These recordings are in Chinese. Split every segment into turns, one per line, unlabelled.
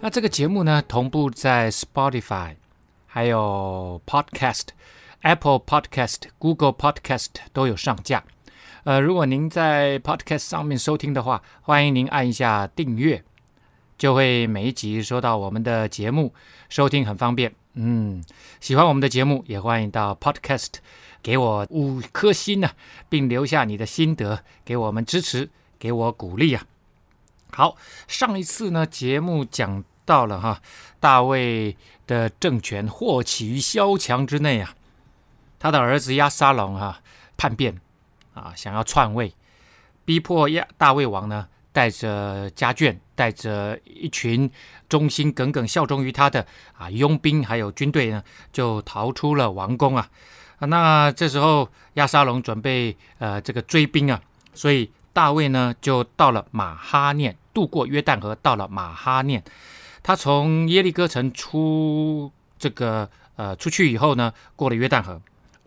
那这个节目呢，同步在 Spotify、还有 Podcast、Apple Podcast、Google Podcast 都有上架。呃，如果您在 Podcast 上面收听的话，欢迎您按一下订阅，就会每一集收到我们的节目，收听很方便。嗯，喜欢我们的节目，也欢迎到 Podcast 给我五颗星呢、啊，并留下你的心得，给我们支持，给我鼓励啊。好，上一次呢，节目讲到了哈，大卫的政权祸起于萧墙之内啊，他的儿子亚沙龙哈叛变啊，想要篡位，逼迫亚大卫王呢，带着家眷，带着一群忠心耿耿效忠于他的啊佣兵还有军队呢，就逃出了王宫啊。那这时候亚沙龙准备呃这个追兵啊，所以。大卫呢，就到了马哈念，渡过约旦河，到了马哈念。他从耶利哥城出这个呃出去以后呢，过了约旦河，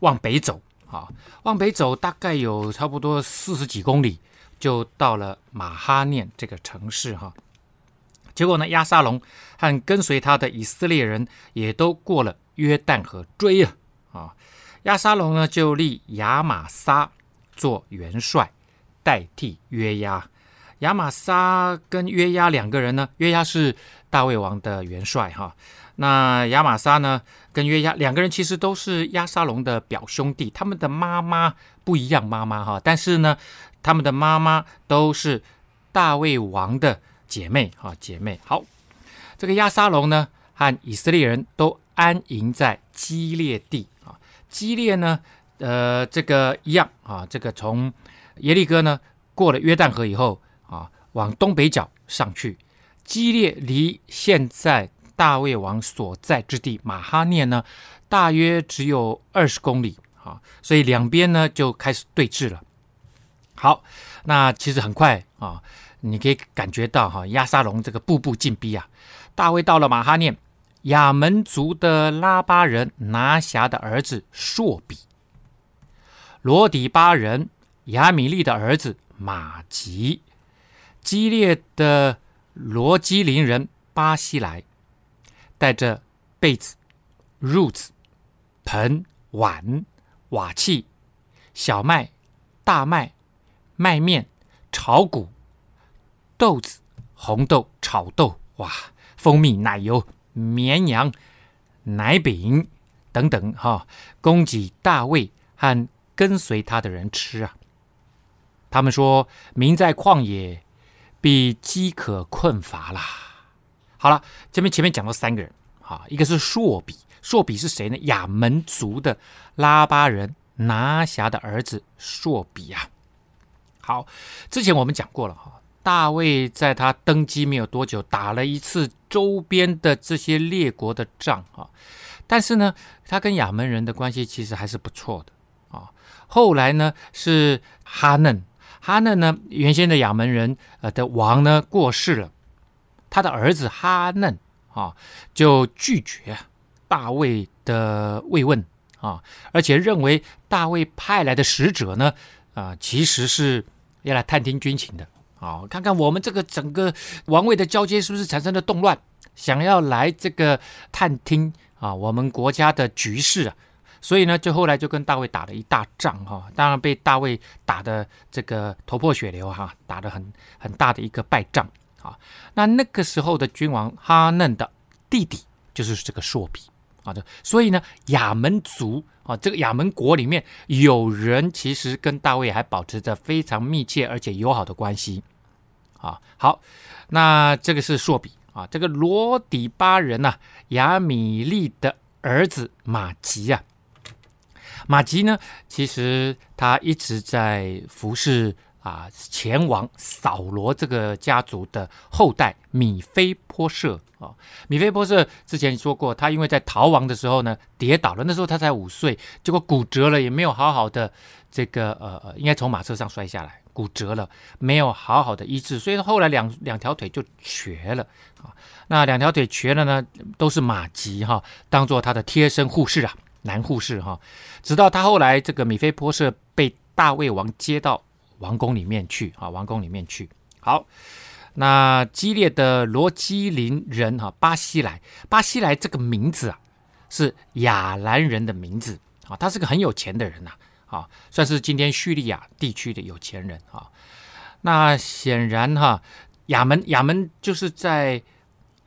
往北走啊，往北走大概有差不多四十几公里，就到了马哈念这个城市哈。结果呢，亚沙龙和跟随他的以色列人也都过了约旦河追啊啊，亚沙龙呢就立亚玛撒做元帅。代替约押，亚玛撒跟约押两个人呢，约押是大卫王的元帅哈。那亚玛撒呢，跟约押两个人其实都是押沙龙的表兄弟，他们的妈妈不一样，妈妈哈，但是呢，他们的妈妈都是大卫王的姐妹哈，姐妹。好，这个押沙龙呢，和以色列人都安营在基列地啊。基列呢，呃，这个一样啊，这个从。耶利哥呢，过了约旦河以后啊，往东北角上去。基列离现在大卫王所在之地马哈念呢，大约只有二十公里啊，所以两边呢就开始对峙了。好，那其实很快啊，你可以感觉到哈，亚沙龙这个步步进逼啊。大卫到了马哈念，亚门族的拉巴人拿辖的儿子朔比，罗底巴人。亚米利的儿子玛吉，激烈的罗基林人巴西莱，带着被子、褥子、盆、碗、瓦器、小麦、大麦、麦面、炒谷、豆子、红豆、炒豆，哇，蜂蜜、奶油、绵羊、奶饼等等，哈，供给大卫和跟随他的人吃啊。他们说：“民在旷野，必饥渴困乏啦。”好了，这边前面讲到三个人，哈，一个是朔比，朔比是谁呢？亚门族的拉巴人拿辖的儿子朔比呀。好，之前我们讲过了哈，大卫在他登基没有多久，打了一次周边的这些列国的仗啊，但是呢，他跟亚门人的关系其实还是不错的啊。后来呢，是哈嫩。哈嫩呢，原先的亚门人呃的王呢过世了，他的儿子哈嫩啊就拒绝大卫的慰问啊，而且认为大卫派来的使者呢啊其实是要来探听军情的啊，看看我们这个整个王位的交接是不是产生了动乱，想要来这个探听啊我们国家的局势啊。所以呢，就后来就跟大卫打了一大仗哈，当然被大卫打得这个头破血流哈，打得很很大的一个败仗啊。那那个时候的君王哈嫩的弟弟就是这个朔比啊，所以呢，亚门族啊，这个亚门国里面有人其实跟大卫还保持着非常密切而且友好的关系啊。好，那这个是朔比啊，这个罗底巴人呐，亚米利的儿子马吉啊。玛吉呢，其实他一直在服侍啊前往扫罗这个家族的后代米非波设啊。米非波设之前说过，他因为在逃亡的时候呢跌倒了，那时候他才五岁，结果骨折了，也没有好好的这个呃呃，应该从马车上摔下来。骨折了，没有好好的医治，所以后来两两条腿就瘸了啊。那两条腿瘸了呢，都是马吉哈，当做他的贴身护士啊，男护士哈。直到他后来这个米菲波设被大卫王接到王宫里面去啊，王宫里面去。好，那激烈的罗基林人哈巴西莱，巴西莱这个名字啊，是亚兰人的名字啊，他是个很有钱的人呐。啊，算是今天叙利亚地区的有钱人啊。那显然哈，亚门亚门就是在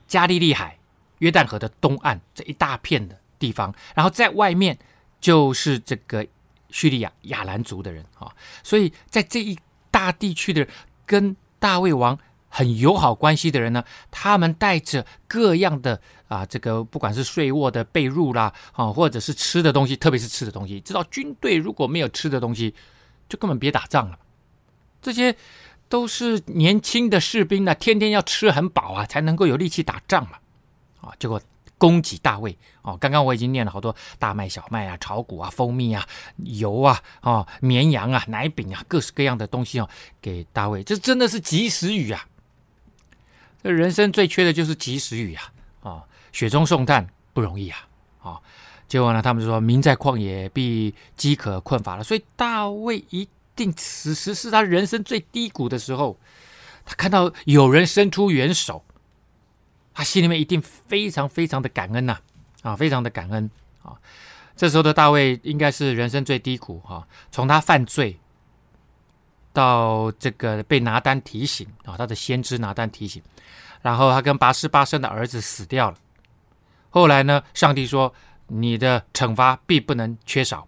加利利海、约旦河的东岸这一大片的地方，然后在外面就是这个叙利亚亚兰族的人啊。所以在这一大地区的跟大卫王很友好关系的人呢，他们带着各样的啊，这个不管是睡卧的被褥啦，啊，或者是吃的东西，特别是吃的东西，知道军队如果没有吃的东西，就根本别打仗了。这些都是年轻的士兵呢，天天要吃很饱啊，才能够有力气打仗嘛。啊，结果供给大卫哦，刚刚我已经念了好多大麦、小麦啊、炒股啊、蜂蜜啊、油啊、啊绵羊啊、奶饼啊，各式各样的东西哦，给大卫，这真的是及时雨啊。这人生最缺的就是及时雨啊！啊，雪中送炭不容易啊！啊，结果呢，他们说民在旷野必饥渴困乏了。所以大卫一定此时是他人生最低谷的时候，他看到有人伸出援手，他心里面一定非常非常的感恩呐！啊，非常的感恩啊！这时候的大卫应该是人生最低谷哈，从他犯罪。到这个被拿单提醒啊，他的先知拿单提醒，然后他跟拔示巴生的儿子死掉了。后来呢，上帝说你的惩罚必不能缺少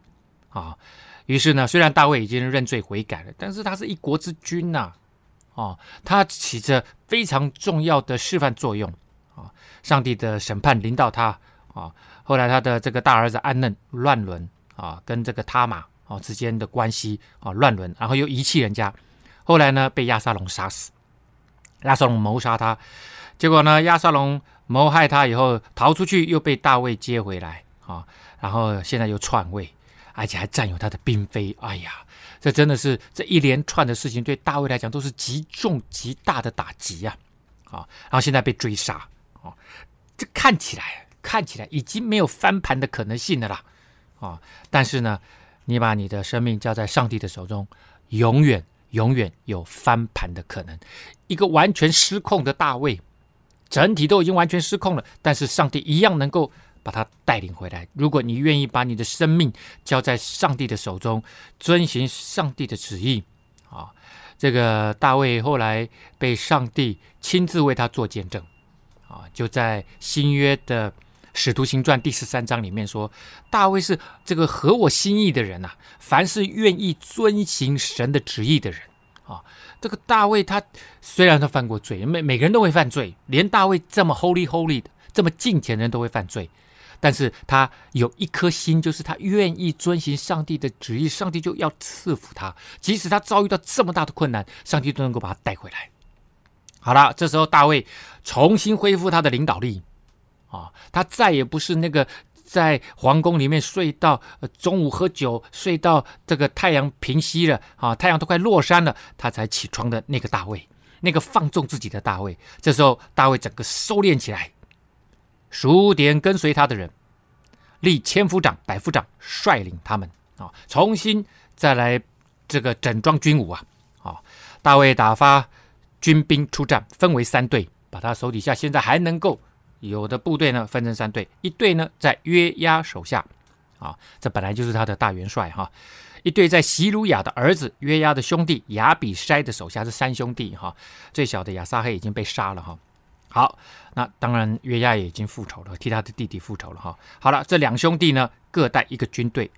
啊。于是呢，虽然大卫已经认罪悔改了，但是他是一国之君呐，啊，他起着非常重要的示范作用啊。上帝的审判临到他啊。后来他的这个大儿子暗嫩乱伦啊，跟这个他玛。啊，之间的关系啊乱伦，然后又遗弃人家，后来呢被亚沙龙杀死，亚沙龙谋杀他，结果呢亚沙龙谋害他以后逃出去，又被大卫接回来啊，然后现在又篡位，而且还占有他的嫔妃，哎呀，这真的是这一连串的事情对大卫来讲都是极重极大的打击呀，啊，然后现在被追杀，啊，这看起来看起来已经没有翻盘的可能性了啦，啊，但是呢。你把你的生命交在上帝的手中，永远永远有翻盘的可能。一个完全失控的大卫，整体都已经完全失控了，但是上帝一样能够把他带领回来。如果你愿意把你的生命交在上帝的手中，遵循上帝的旨意，啊，这个大卫后来被上帝亲自为他做见证，啊，就在新约的。《使徒行传》第十三章里面说，大卫是这个合我心意的人呐、啊，凡是愿意遵行神的旨意的人啊。这个大卫他虽然他犯过罪，每每个人都会犯罪，连大卫这么 holy holy 的这么敬虔的人都会犯罪，但是他有一颗心，就是他愿意遵行上帝的旨意，上帝就要赐福他，即使他遭遇到这么大的困难，上帝都能够把他带回来。好了，这时候大卫重新恢复他的领导力。啊，他再也不是那个在皇宫里面睡到中午喝酒，睡到这个太阳平息了啊，太阳都快落山了，他才起床的那个大卫，那个放纵自己的大卫。这时候，大卫整个收敛起来，数点跟随他的人，立千夫长、百夫长，率领他们啊，重新再来这个整装军武啊啊！大卫打发军兵出战，分为三队，把他手底下现在还能够。有的部队呢，分成三队，一队呢在约押手下，啊，这本来就是他的大元帅哈；一队在洗鲁雅的儿子约押的兄弟亚比筛的手下，是三兄弟哈。最小的亚撒黑已经被杀了哈。好，那当然约押也已经复仇了，替他的弟弟复仇了哈。好了，这两兄弟呢各带一个军队，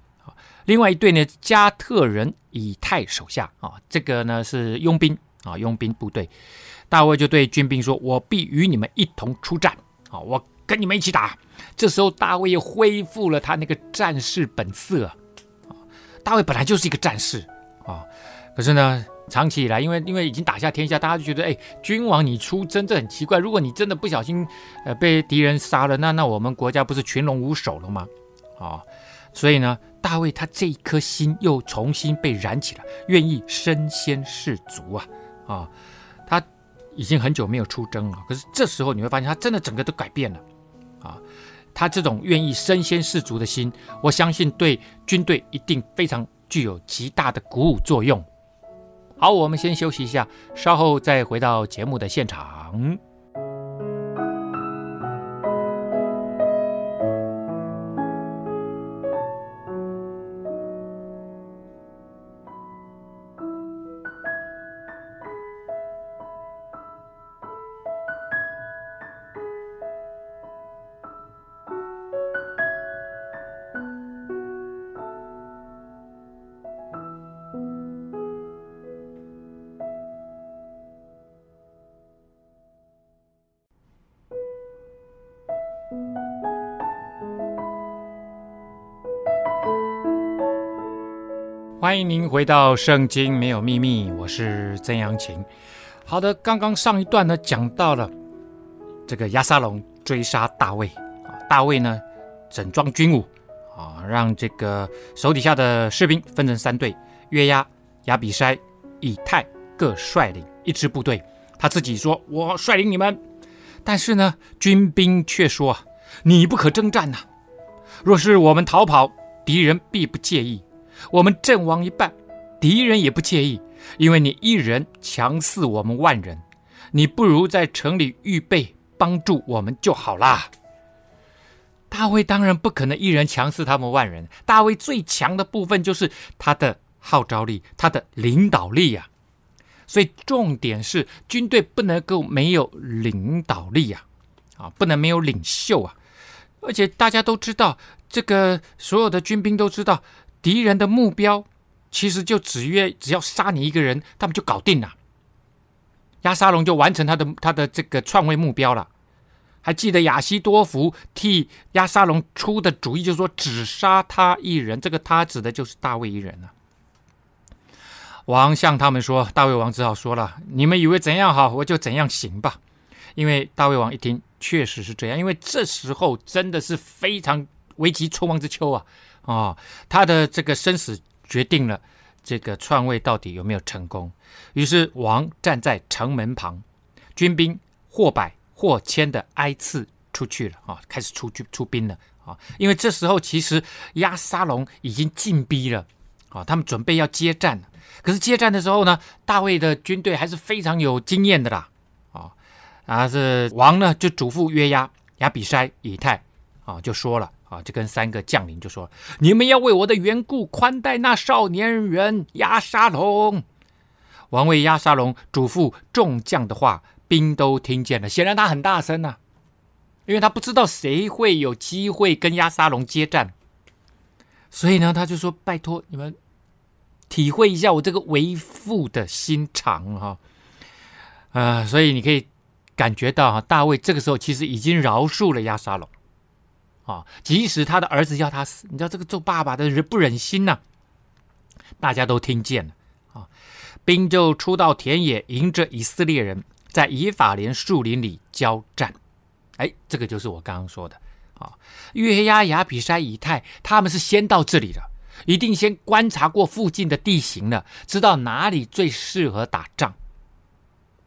另外一队呢加特人以太手下啊，这个呢是佣兵啊，佣兵部队。大卫就对军兵说：“我必与你们一同出战。”啊，我跟你们一起打。这时候，大卫又恢复了他那个战士本色。啊，大卫本来就是一个战士啊，可是呢，长期以来，因为因为已经打下天下，大家就觉得，哎，君王你出征，这很奇怪。如果你真的不小心，呃，被敌人杀了，那那我们国家不是群龙无首了吗？啊、所以呢，大卫他这一颗心又重新被燃起了，愿意身先士卒啊啊、他已经很久没有出征了，可是这时候你会发现，他真的整个都改变了啊、他这种愿意身先士卒的心，我相信对军队一定非常具有极大的鼓舞作用。好，我们先休息一下，稍后再回到节目的现场。欢迎您回到《圣经没有秘密》，我是曾阳晴。好的，刚刚上一段呢讲到了这个押沙龙追杀大卫啊，大卫呢整装军武啊，让这个手底下的士兵分成三队，约押、亚比筛、以太各率领一支部队，他自己说：“我率领你们。”但是呢，军兵却说：“你不可征战呐，若是我们逃跑，敌人必不介意。”我们阵亡一半，敌人也不介意，因为你一人强似我们万人，你不如在城里预备帮助我们就好啦。大卫当然不可能一人强似他们万人，大卫最强的部分就是他的号召力，他的领导力呀、啊。所以重点是军队不能够没有领导力呀，啊，不能没有领袖啊。而且大家都知道，这个所有的军兵都知道。敌人的目标其实就只约，只要杀你一个人，他们就搞定了。押沙龙就完成他的他的这个篡位目标了。还记得亚西多弗替亚沙龙出的主意，就是说只杀他一人。这个他指的就是大卫一人了。王向他们说，大卫王只好说了：“你们以为怎样好，我就怎样行吧。”因为大卫王一听，确实是这样。因为这时候真的是非常危急存亡之秋啊。哦，他的这个生死决定了这个篡位到底有没有成功。于是王站在城门旁，军兵或百或千的挨次出去了啊、开始出去出兵了啊、因为这时候其实押沙龙已经进逼了啊、他们准备要接战。可是接战的时候呢，大卫的军队还是非常有经验的啦啊、哦。啊，是王呢就嘱咐约押、亚比筛、以太啊、就说了。就跟三个将领就说：“你们要为我的缘故宽待那少年人押沙龙。”王位押沙龙嘱咐众将的话，兵都听见了。显然他很大声呐、因为他不知道谁会有机会跟押沙龙接战，所以呢，他就说：“拜托你们体会一下我这个为父的心肠哈。”啊，所以你可以感觉到哈，大卫这个时候其实已经饶恕了押沙龙。啊，即使他的儿子要他死，你知道这个做爸爸的人不忍心呐、大家都听见了啊，兵就出到田野，迎着以色列人，在以法莲树林里交战。哎，这个就是我刚刚说的啊。约押、亚比筛、以太，他们是先到这里的，一定先观察过附近的地形了，知道哪里最适合打仗。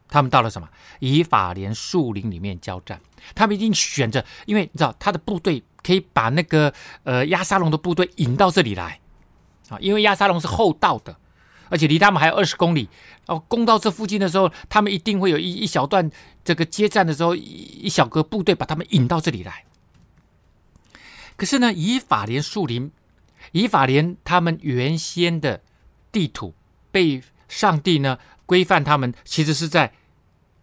他们到了什么？以法莲树林里面交战。他们一定选择，因为你知道他的部队。可以把那个呃亚沙龙的部队引到这里来啊，因为亚沙龙是后到的，而且离他们还有二十公里。哦，攻到这附近的时候，他们一定会有一一小段这个接战的时候，一小个部队把他们引到这里来。可是呢，以法莲树林，以法莲他们原先的地图被上帝呢规范，他们其实是在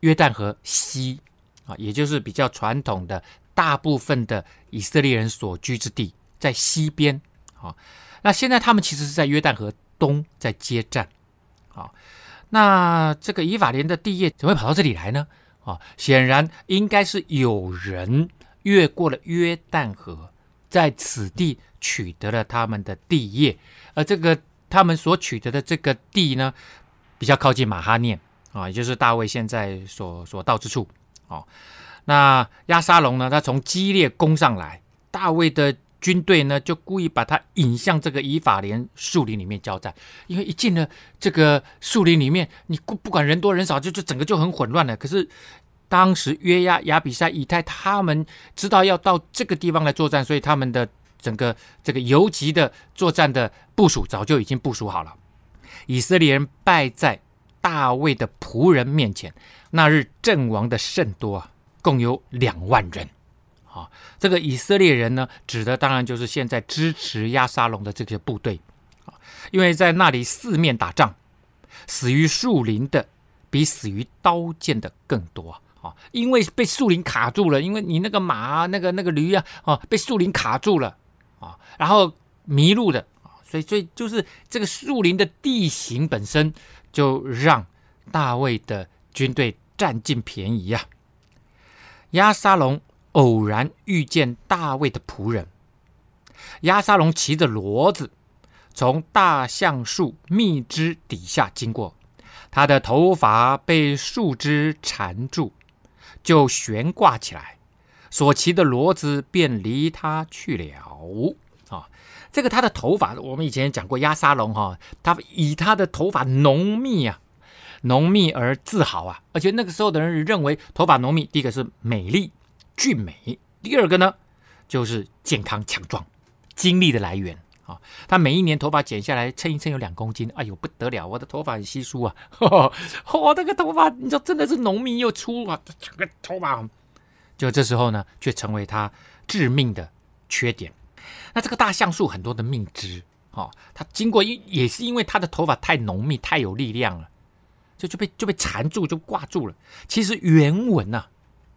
约旦河西啊，也就是比较传统的。大部分的以色列人所居之地在西边，啊，那现在他们其实是在约旦河东在接战，啊，那这个以法莲的地业怎么会跑到这里来呢？啊，显然应该是有人越过了约旦河，在此地取得了他们的地业，而这个他们所取得的这个地呢，比较靠近马哈念啊，也就是大卫现在所所到之处。哦，那亚沙龙呢，他从基列攻上来，大卫的军队呢就故意把他引向这个以法莲树林里面交战，因为一进了这个树林里面，你不不管人多人少，就就整个就很混乱了。可是当时约押、亚比筛、以太他们知道要到这个地方来作战，所以他们的整个这个游击的作战的部署早就已经部署好了。以色列人败在大卫的仆人面前，那日阵亡的甚多啊，共有两万人。啊，这个以色列人呢，指的当然就是现在支持亚沙龙的这些部队。啊，因为在那里四面打仗，死于树林的比死于刀剑的更多。啊，因为被树林卡住了，因为你那个马、那个那个驴啊，啊，被树林卡住了。啊，然后迷路的，所以所以就是这个树林的地形本身就让大卫的军队占尽便宜呀，押沙龙。偶然遇见大卫的仆人亚沙龙骑着骡子从大橡树密枝底下经过，他的头发被树枝缠住，就悬挂起来，所骑的骡子便离他去了。这个他的头发，我们以前讲过，押沙龙哈，他以他的头发浓密啊，浓密而自豪啊，而且那个时候的人认为头发浓密，第一个是美丽。俊美，第二个呢，就是健康强壮，精力的来源啊。他每一年头发剪下来称一称有两公斤，哎呦不得了，我的头发很稀疏啊。我、哦、那个头发，你知道真的是浓密又粗啊，整个头发，就这时候呢，却成为他致命的缺点。那这个大橡树很多的命枝，哦，它经过因也是因为他的头发太浓密，太有力量了，就就被就被缠住，就挂住了。其实原文呢、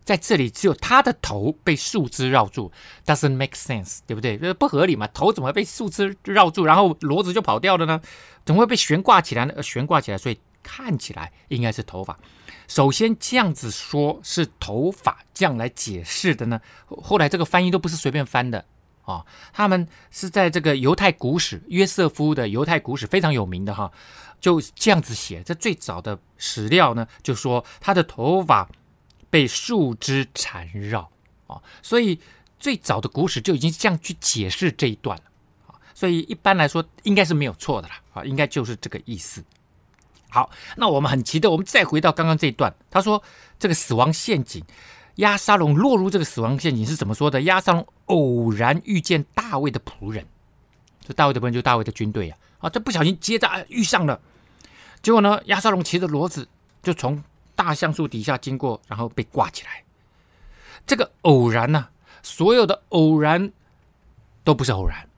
在这里，只有他的头被树枝绕住，doesn't make sense，对不对？这不合理嘛？头怎么被树枝绕住，然后骡子就跑掉了呢？怎么会被悬挂起来呢？悬挂起来，所以看起来应该是头发。首先这样子说是头发，这样来解释的呢？后来这个翻译都不是随便翻的啊、他们是在这个犹太古史约瑟夫的犹太古史非常有名的哈，就这样子写。这最早的史料呢，就说他的头发。被树枝缠绕啊，所以最早的古史就已经这样去解释这一段了啊，所以一般来说应该是没有错的啦啊，应该就是这个意思。好，那我们很期待，我们再回到刚刚这一段，他说这个死亡陷阱，押沙龙落入这个死亡陷阱是怎么说的？押沙龙偶然遇见大卫的仆人，这大卫的仆人就大卫的军队呀啊，这不小心接着遇上了，结果呢，押沙龙骑着骡子就从。大橡树底下经过，然后被挂起来。这个偶然呢、所有的偶然都不是偶然，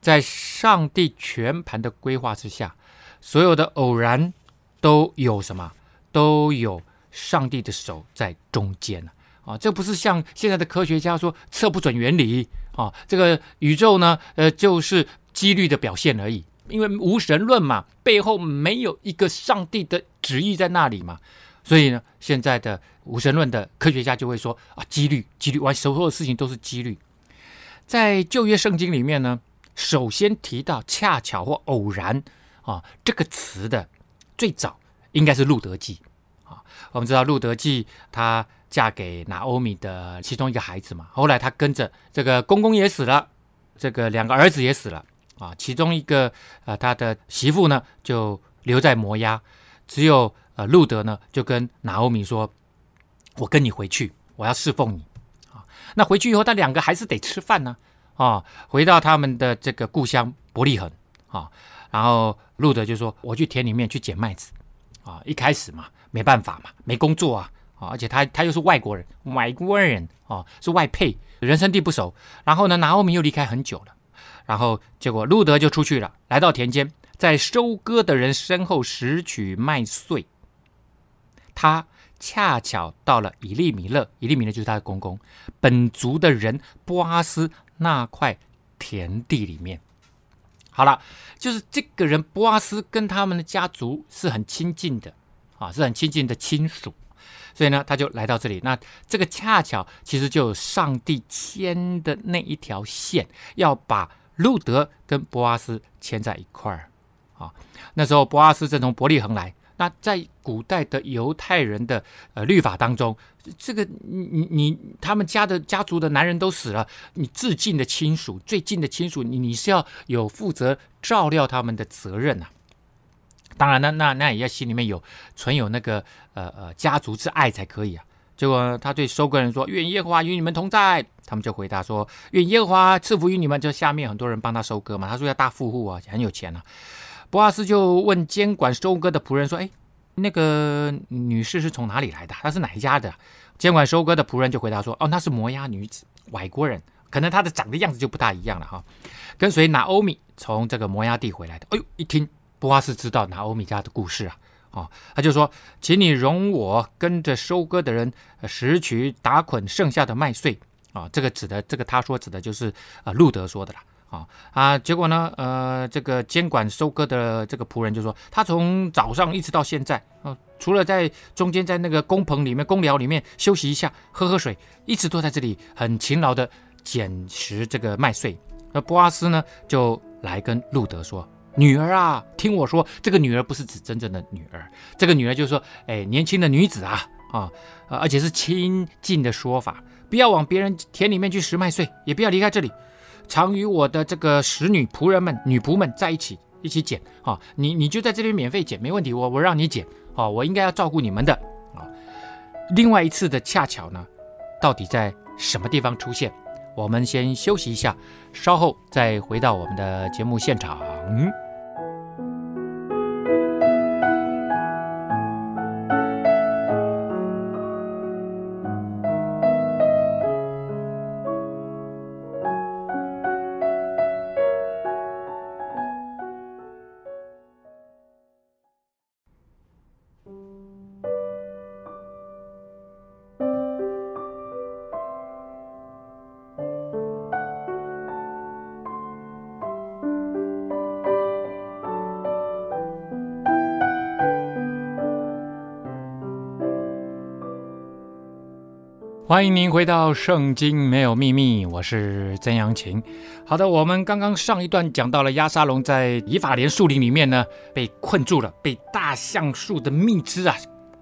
在上帝全盘的规划之下，所有的偶然都有什么？都有上帝的手在中间啊！啊这不是像现在的科学家说测不准原理啊，这个宇宙呢，呃，就是几率的表现而已。因为无神论嘛，背后没有一个上帝的旨意在那里嘛。所以呢，现在的无神论的科学家就会说啊，几率，几率，完所有的事情都是几率。在旧约圣经里面呢，首先提到恰巧或偶然啊这个词的最早应该是路德记啊。我们知道路德记它嫁给拿欧米的其中一个孩子嘛，后来她跟着这个公公也死了，这个两个儿子也死了啊，其中一个啊他的媳妇呢就留在摩押，只有。呃，路德呢就跟拿欧米说：“我跟你回去，我要侍奉你。”啊，那回去以后，他两个还是得吃饭呢。啊，回到他们的这个故乡伯利恒啊，然后路德就说：“我去田里面去捡麦子。”啊，一开始嘛，没办法嘛，没工作啊，啊，而且他他又是外国人，外国人啊，是外配，人生地不熟。然后呢，拿欧米又离开很久了，然后结果路德就出去了，来到田间，在收割的人身后拾取麦穗。他恰巧到了以利米勒，以利米勒就是他的公公，本族的人波阿斯那块田地里面。好了，就是这个人波阿斯跟他们的家族是很亲近的啊，是很亲近的亲属，所以呢，他就来到这里。那这个恰巧其实就有上帝牵的那一条线，要把路德跟波阿斯牵在一块儿啊。那时候波阿斯正从伯利恒来。那在古代的犹太人的呃律法当中，这个你你你他们家的家族的男人都死了，你至近的亲属、最近的亲属，你你是要有负责照料他们的责任啊。当然呢，那那也要心里面有存有那个呃呃家族之爱才可以啊。结果他对收割人说：“愿耶和华与你们同在。”他们就回答说：“愿耶和华赐福于你们。”就下面很多人帮他收割嘛。他说要大富户啊，很有钱啊。博阿斯就问监管收割的仆人说：“哎，那个女士是从哪里来的？她是哪一家的？”监管收割的仆人就回答说：“哦，那是摩押女子，外国人，可能她的长的样子就不大一样了哈。跟随拿欧米从这个摩押地回来的。”哎呦，一听波阿斯知道拿欧米伽的故事啊。啊，他就说，请你容我跟着收割的人拾取打捆剩下的麦穗啊，这个指的，这个他说指的就是啊，路德说的啦。啊啊，结果呢，呃，这个监管收割的这个仆人就说，他从早上一直到现在啊，除了在中间在那个工棚里面、工寮里面休息一下、喝喝水，一直都在这里很勤劳的捡拾这个麦穗。那波阿斯呢，就来跟路德说。女儿啊，听我说，这个女儿不是指真正的女儿，这个女儿就是说，哎，年轻的女子啊，啊，而且是亲近的说法，不要往别人田里面去拾麦穗，也不要离开这里，常与我的这个使女仆人们、女仆们在一起，一起捡啊，你你就在这边免费捡，没问题，我我让你捡啊，我应该要照顾你们的啊。另外一次的恰巧呢，到底在什么地方出现？我们先休息一下，稍后再回到我们的节目现场。欢迎您回到《圣经没有秘密》，我是曾阳晴。好的，我们刚刚上一段讲到了押沙龙在以法莲树林里面呢，被困住了，被大橡树的蜜汁啊，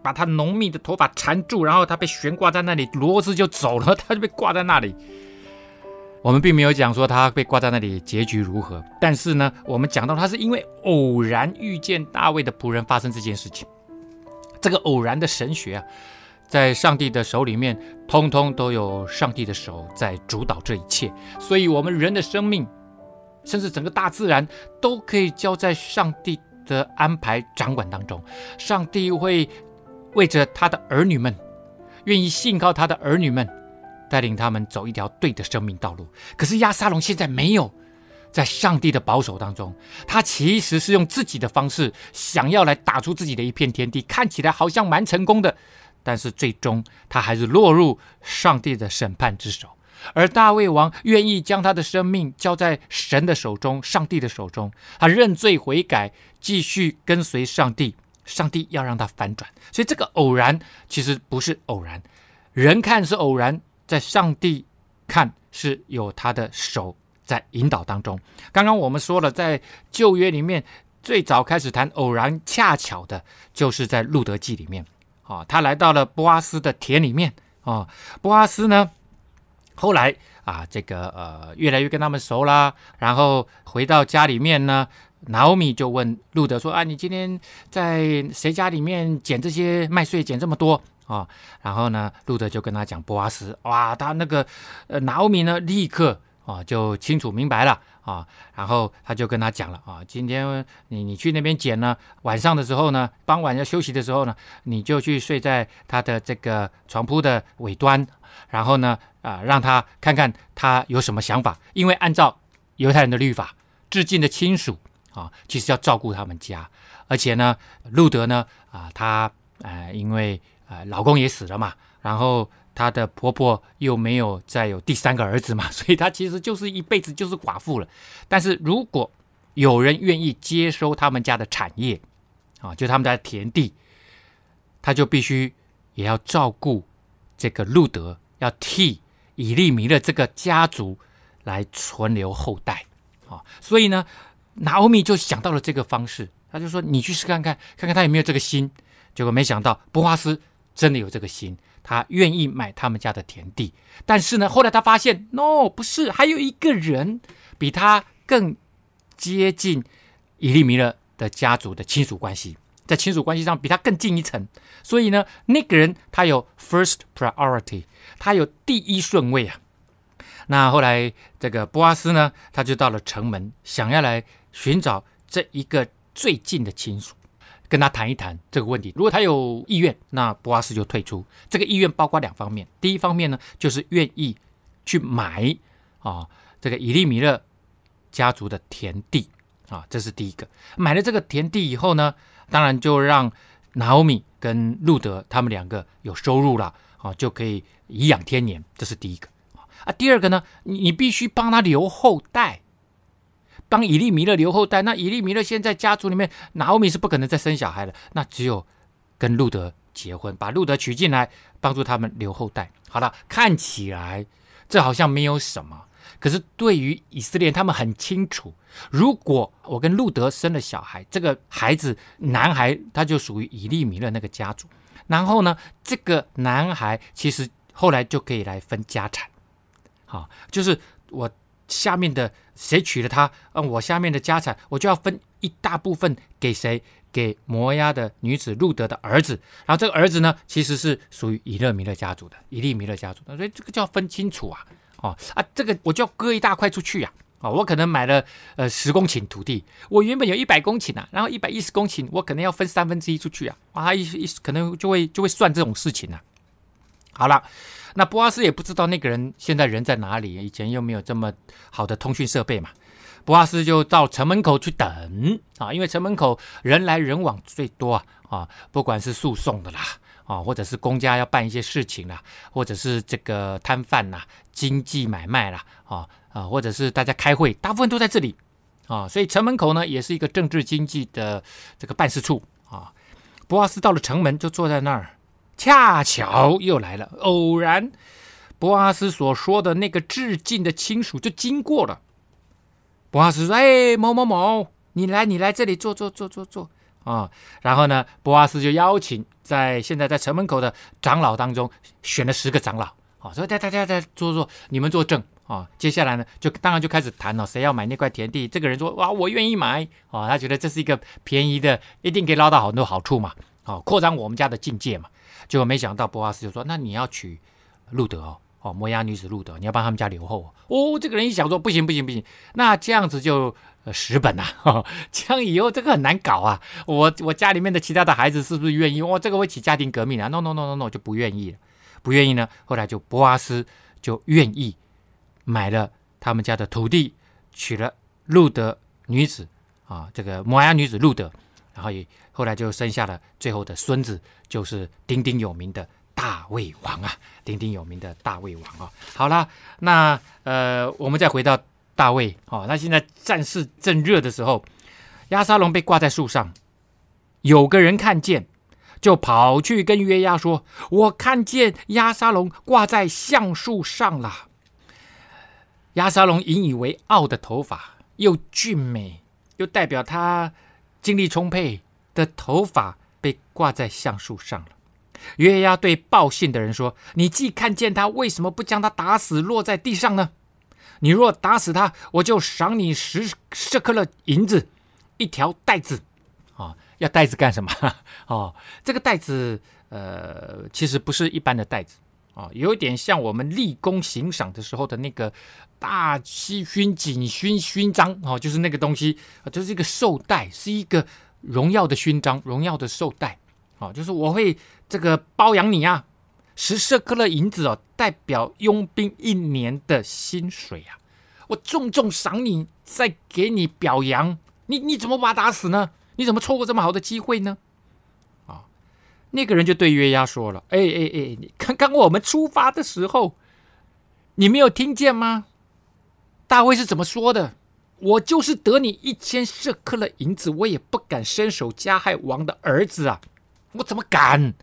把他浓密的头发缠住，然后他被悬挂在那里，骡子就走了，他就被挂在那里。我们并没有讲说他被挂在那里结局如何，但是呢，我们讲到他是因为偶然遇见大卫的仆人发生这件事情，这个偶然的神学啊。在上帝的手里面，通通都有上帝的手在主导这一切，所以，我们人的生命，甚至整个大自然，都可以交在上帝的安排掌管当中。上帝会为着他的儿女们，愿意信靠他的儿女们，带领他们走一条对的生命道路。可是亚沙龙现在没有在上帝的保守当中，他其实是用自己的方式，想要来打出自己的一片天地，看起来好像蛮成功的。但是最终他还是落入上帝的审判之手，而大卫王愿意将他的生命交在神的手中、上帝的手中，他认罪悔改，继续跟随上帝。上帝要让他反转，所以这个偶然其实不是偶然，人看是偶然，在上帝看是有他的手在引导当中。刚刚我们说了，在旧约里面最早开始谈偶然恰巧的，就是在路德记里面。啊，他来到了波阿斯的田里面啊。波阿斯呢，后来啊，这个呃，越来越跟他们熟啦。然后回到家里面呢，拿欧米就问路德说：“啊，你今天在谁家里面捡这些麦穗，捡这么多啊？”然后呢，路德就跟他讲波阿斯。哇，他那个呃，拿欧米呢，立刻啊就清楚明白了。啊，然后他就跟他讲了啊，今天你你去那边捡呢，晚上的时候呢，傍晚要休息的时候呢，你就去睡在他的这个床铺的尾端，然后呢，啊，让他看看他有什么想法，因为按照犹太人的律法，至近的亲属啊，其实要照顾他们家，而且呢，路德呢，啊，他呃，因为呃，老公也死了嘛，然后。她的婆婆又没有再有第三个儿子嘛，所以她其实就是一辈子就是寡妇了。但是如果有人愿意接收他们家的产业，啊，就他们家的田地，他就必须也要照顾这个路德，要替以利米勒这个家族来存留后代，啊，所以呢，拿欧米就想到了这个方式，他就说：“你去试看看，看看他有没有这个心。”结果没想到波阿斯真的有这个心，他愿意买他们家的田地。但是呢，后来他发现，no，不是，还有一个人比他更接近以利米勒的家族的亲属关系，在亲属关系上比他更近一层。所以呢，那个人他有 first priority，他有第一顺位啊。那后来这个波阿斯呢，他就到了城门，想要来寻找这一个最近的亲属。跟他谈一谈这个问题，如果他有意愿，那波阿斯就退出。这个意愿包括两方面，第一方面呢，就是愿意去买啊这个以利米勒家族的田地啊，这是第一个。买了这个田地以后呢，当然就让拿欧米跟路德他们两个有收入了啊，就可以颐养天年，这是第一个啊。第二个呢，你你必须帮他留后代。帮以利米勒留后代，那以利米勒现在家族里面，拿欧米是不可能再生小孩了，那只有跟路德结婚，把路德娶进来，帮助他们留后代。好了，看起来这好像没有什么，可是对于以色列他们很清楚，如果我跟路德生了小孩，这个孩子男孩他就属于以利米勒那个家族，然后呢，这个男孩其实后来就可以来分家产，好，就是我。下面的谁娶了她，嗯，我下面的家产我就要分一大部分给谁？给摩押的女子路德的儿子。然后这个儿子呢，其实是属于以勒米勒家族的，以利米勒家族的。所以这个就要分清楚啊！哦啊，这个我就要割一大块出去呀！啊，我可能买了呃十公顷土地，我原本有一百公顷啊，然后一百一十公顷，我可能要分三分之一出去啊！啊，一一可能就会就会算这种事情啊。好了。那波阿斯也不知道那个人现在人在哪里，以前又没有这么好的通讯设备嘛。波阿斯就到城门口去等啊，因为城门口人来人往最多啊啊，不管是诉讼的啦啊，或者是公家要办一些事情啦，或者是这个摊贩呐、经济买卖啦啊啊，或者是大家开会，大部分都在这里啊，所以城门口呢也是一个政治经济的这个办事处啊。波阿斯到了城门就坐在那儿。恰巧又来了，偶然，波阿斯所说的那个致敬的亲属就经过了。波阿斯说：“哎，某某某，你来，你来这里坐坐坐坐坐啊！”然后呢，波阿斯就邀请在现在在城门口的长老当中选了十个长老啊，说：“大家大家坐坐，你们作证啊！”接下来呢，就当然就开始谈了，谁要买那块田地？这个人说：“哇，我愿意买啊！”他觉得这是一个便宜的，一定可以捞到很多好处嘛，哦，扩张我们家的境界嘛。结果没想到，波阿斯就说：“那你要娶路德哦，哦，摩押女子路德，你要帮他们家留后哦。”这个人一想说：“不行，不行，不行，那这样子就呃蚀本呐，这样以后这个很难搞啊。我我家里面的其他的孩子是不是愿意？哇，这个会起家庭革命啊！No，No，No，No，No，就不愿意了，不愿意呢。后来就波阿斯就愿意买了他们家的土地，娶了路德女子啊，这个摩押女子路德。”然后也后来就生下了最后的孙子，就是鼎鼎有名的大卫王啊，鼎鼎有名的大卫王啊。好了，那呃，我们再回到大卫哦，那现在战事正热的时候，押沙龙被挂在树上，有个人看见，就跑去跟约押说：“我看见押沙龙挂在橡树上了。”押沙龙引以为傲的头发，又俊美，又代表他。精力充沛的头发被挂在橡树上了。约押对报信的人说：“你既看见他，为什么不将他打死，落在地上呢？你若打死他，我就赏你十舍客勒银子，一条带子。啊，要带子干什么？哦，这个带子，呃，其实不是一般的带子啊，有点像我们立功行赏的时候的那个大西勋锦勋勋章哦，就是那个东西，就是一个绶带，是一个荣耀的勋章，荣耀的绶带，哦，就是我会这个包养你啊，十舍客勒银子哦，代表佣兵一年的薪水啊，我重重赏你，再给你表扬，你你怎么把他打死呢？你怎么错过这么好的机会呢？那个人就对约押说了，哎哎哎，你刚刚我们出发的时候，你没有听见吗？大卫是怎么说的？我就是得你一千舍克勒银子，我也不敢伸手加害王的儿子啊！我怎么敢？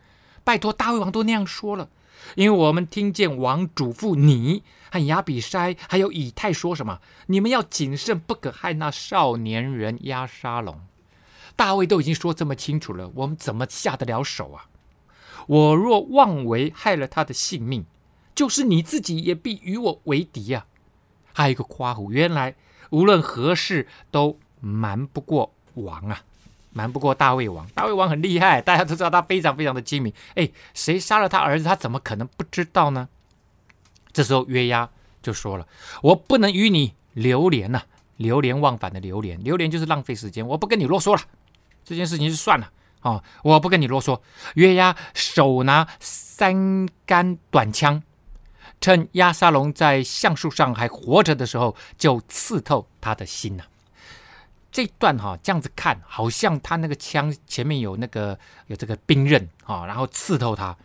拜托，大卫王都那样说了，因为我们听见王嘱咐你和亚比筛还有以太说什么？你们要谨慎，不可害那少年人押沙龙。大卫都已经说这么清楚了，我们怎么下得了手啊？我若妄为害了他的性命，就是你自己也必与我为敌啊！还有一个夸虎，原来无论何事都瞒不过王啊，瞒不过大卫王。大卫王很厉害，大家都知道他非常非常的精明。哎，谁杀了他儿子，他怎么可能不知道呢？这时候约押就说了：“我不能与你流连呐、啊，流连忘返的流连，流连就是浪费时间。我不跟你啰嗦了，这件事情就算了啊、哦，我不跟你啰嗦。”约押手拿三杆短枪。趁押沙龙在橡树上还活着的时候，就刺透他的心呐、这段哈、这样子看，好像他那个枪前面有那个有这个兵刃啊、然后刺透他。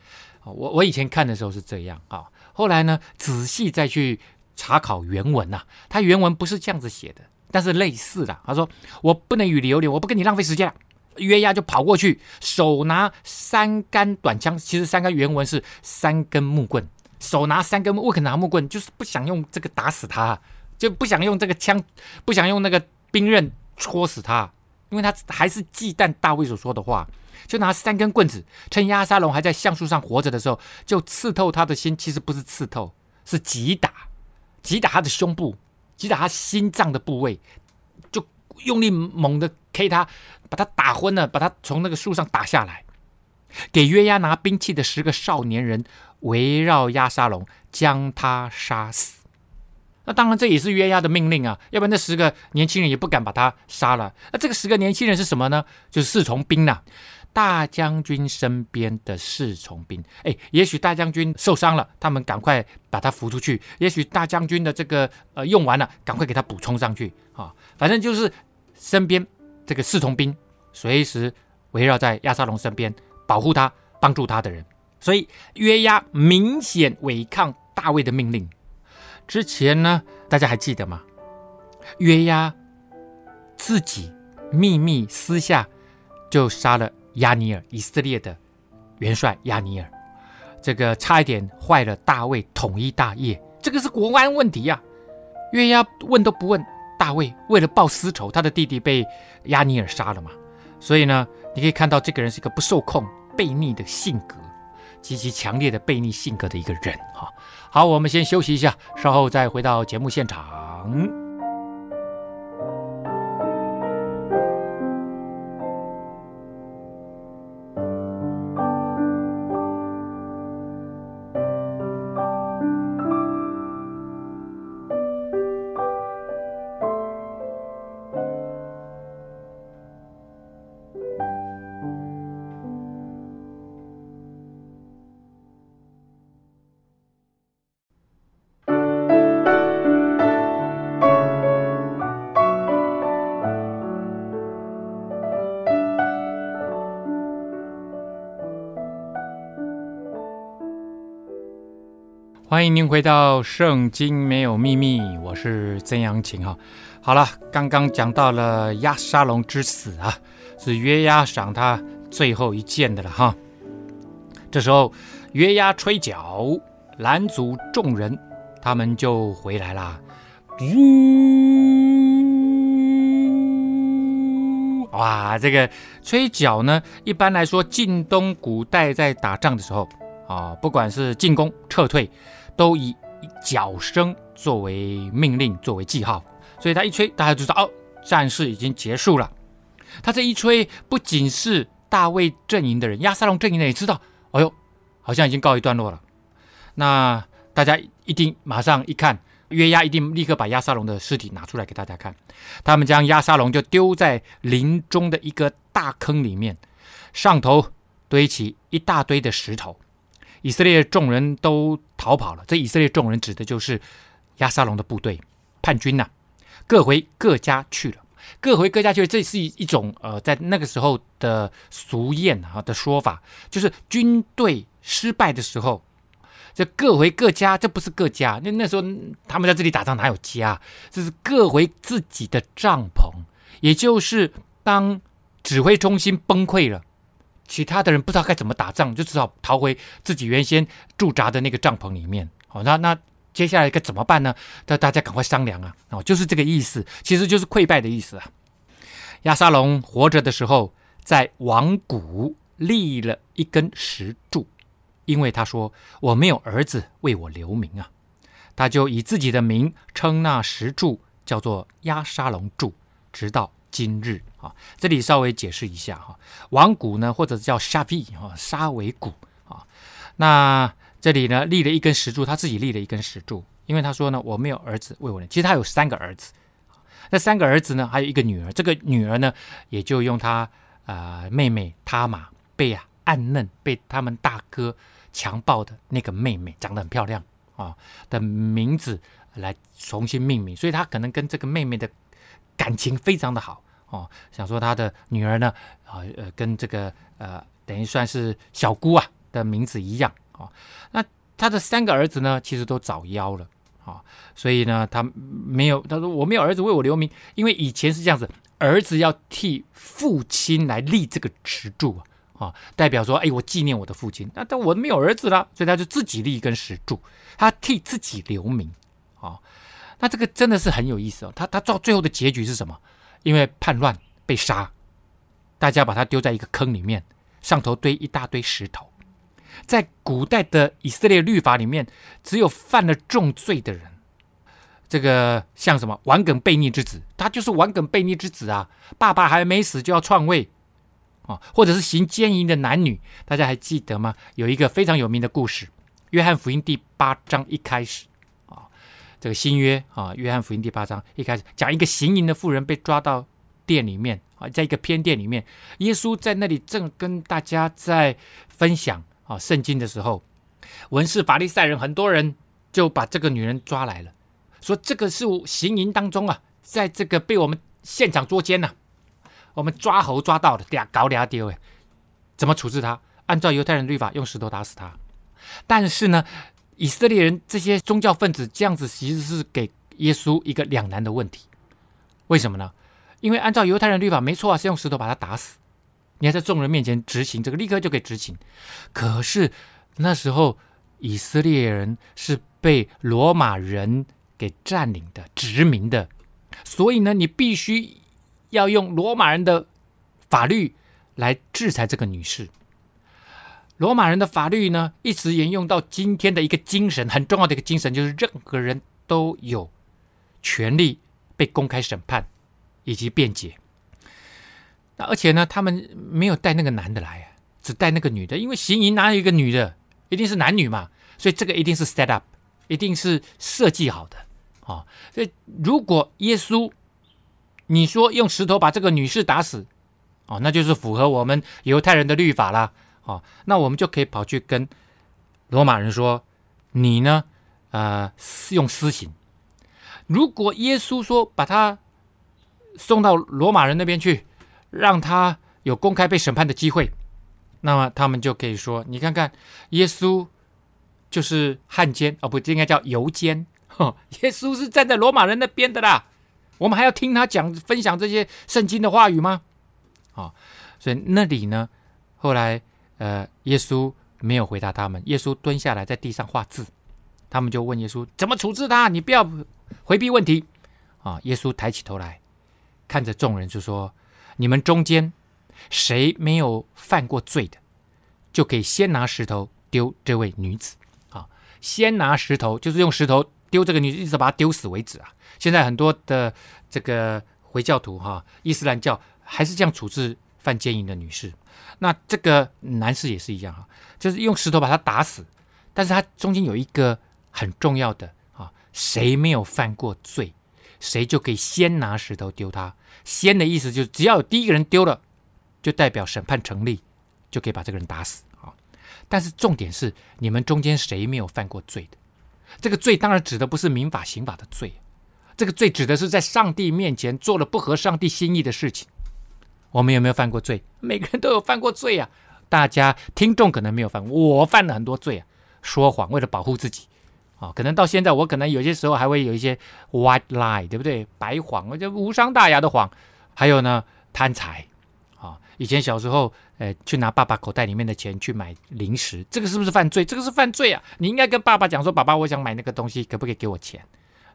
我我以前看的时候是这样啊、后来呢，仔细再去查考原文呐、他原文不是这样子写的，但是类似的。他说：“我不能与你流连，我不跟你浪费时间了。”约押就跑过去，手拿三杆短枪，其实三杆原文是三根木棍。手拿三根木，为什么拿木棍？就是不想用这个打死他，就不想用这个枪，不想用那个兵刃戳死他，因为他还是忌惮大卫所说的话，就拿三根棍子，趁亚沙龙还在橡树上活着的时候，就刺透他的心。其实不是刺透，是击打，击打他的胸部，击打他心脏的部位，用力猛地 K 他，把他打昏了，把他从那个树上打下来。给约押拿兵器的十个少年人围绕押沙龙，将他杀死。那当然，这也是约押的命令啊，要不然那十个年轻人也不敢把他杀了。那这个十个年轻人是什么呢？就是侍从兵呐、大将军身边的侍从兵。哎，也许大将军受伤了，他们赶快把他扶出去；也许大将军的这个呃用完了，赶快给他补充上去啊。反正就是身边这个侍从兵，随时围绕在亚沙龙身边。保护他、帮助他的人，所以约押明显违抗大卫的命令。之前呢，大家还记得吗？约押自己秘密私下就杀了亚尼尔，以色列的元帅亚尼尔，这个差一点坏了大卫统一大业。这个是国安问题呀、啊。约押问都不问大卫，为了报私仇，他的弟弟被亚尼尔杀了嘛。所以呢，你可以看到这个人是一个不受控、悖逆的性格，极其强烈的悖逆性格的一个人。哈，好，我们先休息一下，稍后再回到节目现场。欢迎您回到《圣经没有秘密》，我是曾阳晴哈。好了，刚刚讲到了押沙龙之死啊，是约押赏他最后一剑的了哈。这时候约押吹角拦阻众人，他们就回来啦。呜，哇，这个吹角呢，一般来说，近东古代在打仗的时候啊，不管是进攻、撤退。都以脚声作为命令，作为记号，所以他一吹，大家就知道哦，战事已经结束了。他这一吹，不仅是大卫阵营的人，亚沙龙阵营的也知道，哎呦，好像已经告一段落了。那大家一定马上一看，约押一定立刻把亚沙龙的尸体拿出来给大家看。他们将亚沙龙就丢在林中的一个大坑里面，上头堆起一大堆的石头。以色列众人都逃跑了。这以色列众人指的就是亚沙龙的部队叛军呐、各回各家去了。各回各家去了，这是一一种呃，在那个时候的俗谚啊的说法，就是军队失败的时候，这各回各家，这不是各家，那那时候他们在这里打仗哪有家？这是各回自己的帐篷，也就是当指挥中心崩溃了。其他的人不知道该怎么打仗，就只好逃回自己原先驻扎的那个帐篷里面。好，那那接下来该怎么办呢？那大家赶快商量啊！哦，就是这个意思，其实就是溃败的意思啊。亚沙龙活着的时候，在王谷立了一根石柱，因为他说我没有儿子为我留名啊，他就以自己的名称那石柱叫做亚沙龙柱，直到今日啊。这里稍微解释一下哈，王谷呢，或者叫沙比哈沙维谷啊，那这里呢立了一根石柱，他自己立了一根石柱，因为他说呢我没有儿子为我留，其实他有三个儿子。那三个儿子呢，还有一个女儿。这个女儿呢，也就用她啊、呃、妹妹他玛被啊暗嫩被他们大哥强暴的那个妹妹，长得很漂亮啊的名字来重新命名。所以他可能跟这个妹妹的感情非常的好哦，想说他的女儿呢啊呃跟这个呃等于算是小姑啊的名字一样啊、哦。那他的三个儿子呢，其实都早夭了。啊，所以呢，他没有，他说我没有儿子为我留名，因为以前是这样子，儿子要替父亲来立这个石柱啊，代表说，哎，我纪念我的父亲。那但我没有儿子了，所以他就自己立一根石柱，他替自己留名啊。那这个真的是很有意思哦。他他到最后的结局是什么？因为叛乱被杀，大家把他丢在一个坑里面，上头堆一大堆石头。在古代的以色列律法里面，只有犯了重罪的人，这个像什么顽梗悖逆之子，他就是顽梗悖逆之子啊！爸爸还没死就要篡位啊，或者是行奸淫的男女，大家还记得吗？有一个非常有名的故事，《约翰福音》第八章一开始，这个新约啊，《约翰福音》第八章一开始讲一个行淫的妇人被抓到店里面啊，在一个偏殿里面，耶稣在那里正跟大家在分享。啊，圣经的时候，文士、法利赛人很多人就把这个女人抓来了，说这个是行淫当中啊，在这个被我们现场捉奸呐，我们抓猴抓到的，俩搞俩丢哎，怎么处置他？按照犹太人律法，用石头打死他。但是呢，以色列人这些宗教分子这样子，其实是给耶稣一个两难的问题。为什么呢？因为按照犹太人律法，没错啊，是用石头把他打死。你要在众人面前执行这个，立刻就可以执行。可是那时候以色列人是被罗马人给占领的、殖民的，所以呢，你必须要用罗马人的法律来制裁这个女士。罗马人的法律呢，一直沿用到今天的一个精神，很重要的一个精神，就是任何人都有权利被公开审判以及辩解。那而且呢，他们没有带那个男的来，只带那个女的，因为行淫哪有一个女的，一定是男女嘛，所以这个一定是 set up，一定是设计好的啊、哦。所以如果耶稣，你说用石头把这个女士打死，哦，那就是符合我们犹太人的律法啦，哦，那我们就可以跑去跟罗马人说，你呢，呃，用私刑。如果耶稣说把他送到罗马人那边去。让他有公开被审判的机会，那么他们就可以说：“你看看，耶稣就是汉奸哦，不，应该叫犹奸。耶稣是站在罗马人那边的啦，我们还要听他讲分享这些圣经的话语吗？”啊，所以那里呢，后来呃，耶稣没有回答他们，耶稣蹲下来在地上画字，他们就问耶稣怎么处置他？你不要回避问题啊！耶稣抬起头来看着众人就说。你们中间谁没有犯过罪的，就可以先拿石头丢这位女子。啊，先拿石头，就是用石头丢这个女子，一直把她丢死为止啊。现在很多的这个回教徒哈，伊斯兰教还是这样处置犯奸淫的女士。那这个男士也是一样哈，就是用石头把他打死。但是他中间有一个很重要的啊，谁没有犯过罪，谁就可以先拿石头丢他。先的意思就是，只要有第一个人丢了，就代表审判成立，就可以把这个人打死啊。但是重点是，你们中间谁没有犯过罪的？这个罪当然指的不是民法刑法的罪，这个罪指的是在上帝面前做了不合上帝心意的事情。我们有没有犯过罪？每个人都有犯过罪啊。大家听众可能没有犯过，我犯了很多罪啊，说谎为了保护自己。啊，可能到现在我可能有些时候还会有一些 white lie，对不对？白谎，我就无伤大雅的谎。还有呢，贪财。啊，以前小时候，呃，去拿爸爸口袋里面的钱去买零食，这个是不是犯罪？这个是犯罪啊！你应该跟爸爸讲说，爸爸，我想买那个东西，可不可以给我钱？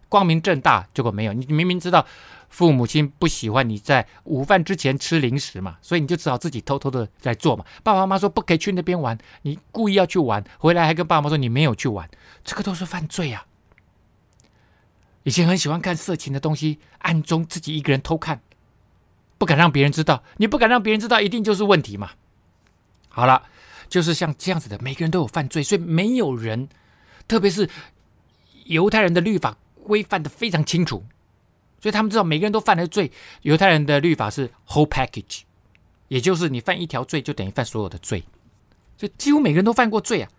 光明正大，结果没有。你明明知道父母亲不喜欢你在午饭之前吃零食嘛，所以你就只好自己偷偷的在做嘛。爸爸妈妈说不可以去那边玩，你故意要去玩，回来还跟爸妈说你没有去玩，这个都是犯罪啊。以前很喜欢看色情的东西，暗中自己一个人偷看，不敢让别人知道。你不敢让别人知道，一定就是问题嘛。好了，就是像这样子的，每个人都有犯罪，所以没有人，特别是犹太人的律法。规范的非常清楚，所以他们知道每个人都犯了罪。犹太人的律法是 whole package，也就是你犯一条罪就等于犯所有的罪，所以几乎每个人都犯过罪啊。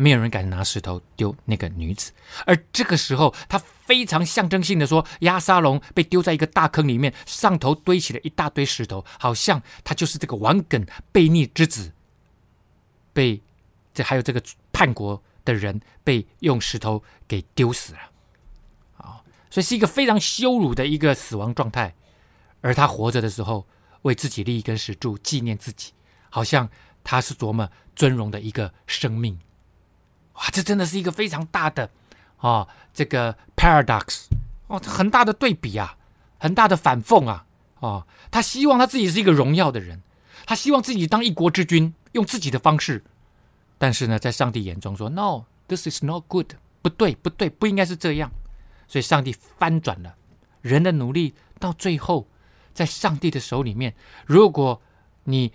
没有人敢拿石头丢那个女子，而这个时候他非常象征性的说，押沙龙被丢在一个大坑里面，上头堆起了一大堆石头，好像他就是这个王梗悖逆之子，被这还有这个叛国的人被用石头给丢死了。所以是一个非常羞辱的一个死亡状态，而他活着的时候为自己立一根石柱纪念自己，好像他是多么尊荣的一个生命。哇，这真的是一个非常大的哦，这个 paradox 哦，很大的对比啊，很大的反讽啊，哦，他希望他自己是一个荣耀的人，他希望自己当一国之君，用自己的方式，但是呢，在上帝眼中说，No，this is not good，不对，不对，不应该是这样。所以，上帝翻转了人的努力，到最后，在上帝的手里面。如果你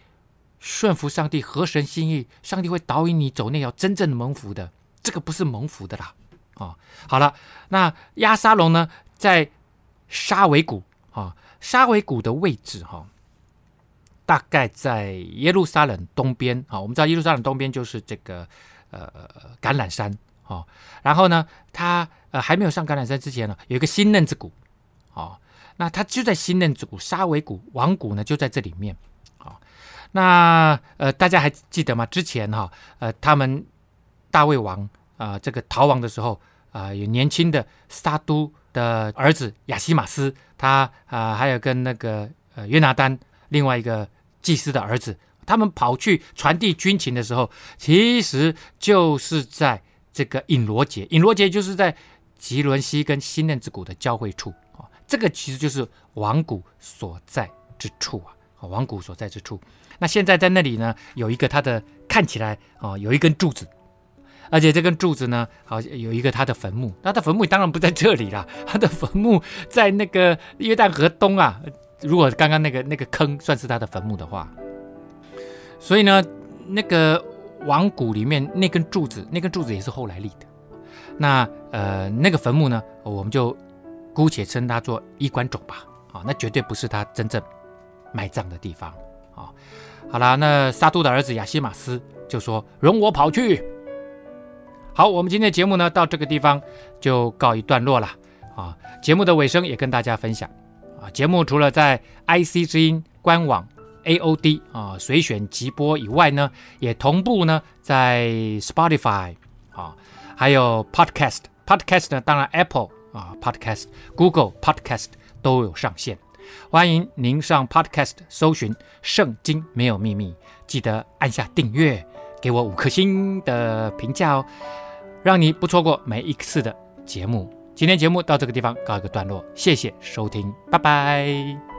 顺服上帝、合神心意，上帝会导引你走那条真正的蒙福的。这个不是蒙福的啦！啊，好了，那亚沙龙呢，在沙维谷啊，沙维谷的位置哈，大概在耶路撒冷东边啊。我们知道耶路撒冷东边就是这个呃橄榄山哦。然后呢，它。呃，还没有上橄榄山之前呢，有一个新嫩子谷，哦，那它就在新嫩子谷，沙维谷王谷呢就在这里面，哦，那呃，大家还记得吗？之前哈、呃，他们大卫王啊、这个逃亡的时候啊、有年轻的撒督的儿子亚西玛斯，他啊、还有跟那个呃约拿单另外一个祭司的儿子，他们跑去传递军情的时候，其实就是在这个隐罗杰，隐罗杰就是在。吉伦西跟新嫩子谷的交汇处啊，这个其实就是王谷所在之处啊，王谷所在之处。那现在在那里呢，有一个它的看起来啊，有一根柱子，而且这根柱子呢，好像有一个他的坟墓。那他坟墓当然不在这里啦，他的坟墓在那个约旦河东啊。如果刚刚那个那个坑算是他的坟墓的话，所以呢，那个王谷里面那根柱子，那根柱子也是后来立的。那呃，那个坟墓呢，我们就姑且称它做衣冠冢吧。啊，那绝对不是他真正埋葬的地方。啊，好啦，那沙都的儿子亚西马斯就说：“容我跑去。”好，我们今天的节目呢，到这个地方就告一段落了。啊，节目的尾声也跟大家分享。啊，节目除了在 IC 之音官网 AOD 啊随选即播以外呢，也同步呢在 Spotify 啊。还有 Podcast，Podcast 呢，当然 Apple 啊 Podcast、Google Podcast 都有上线。欢迎您上 Podcast 搜寻《圣经没有秘密》，记得按下订阅，给我五颗星的评价哦，让你不错过每一次的节目。今天节目到这个地方告一个段落，谢谢收听，拜拜。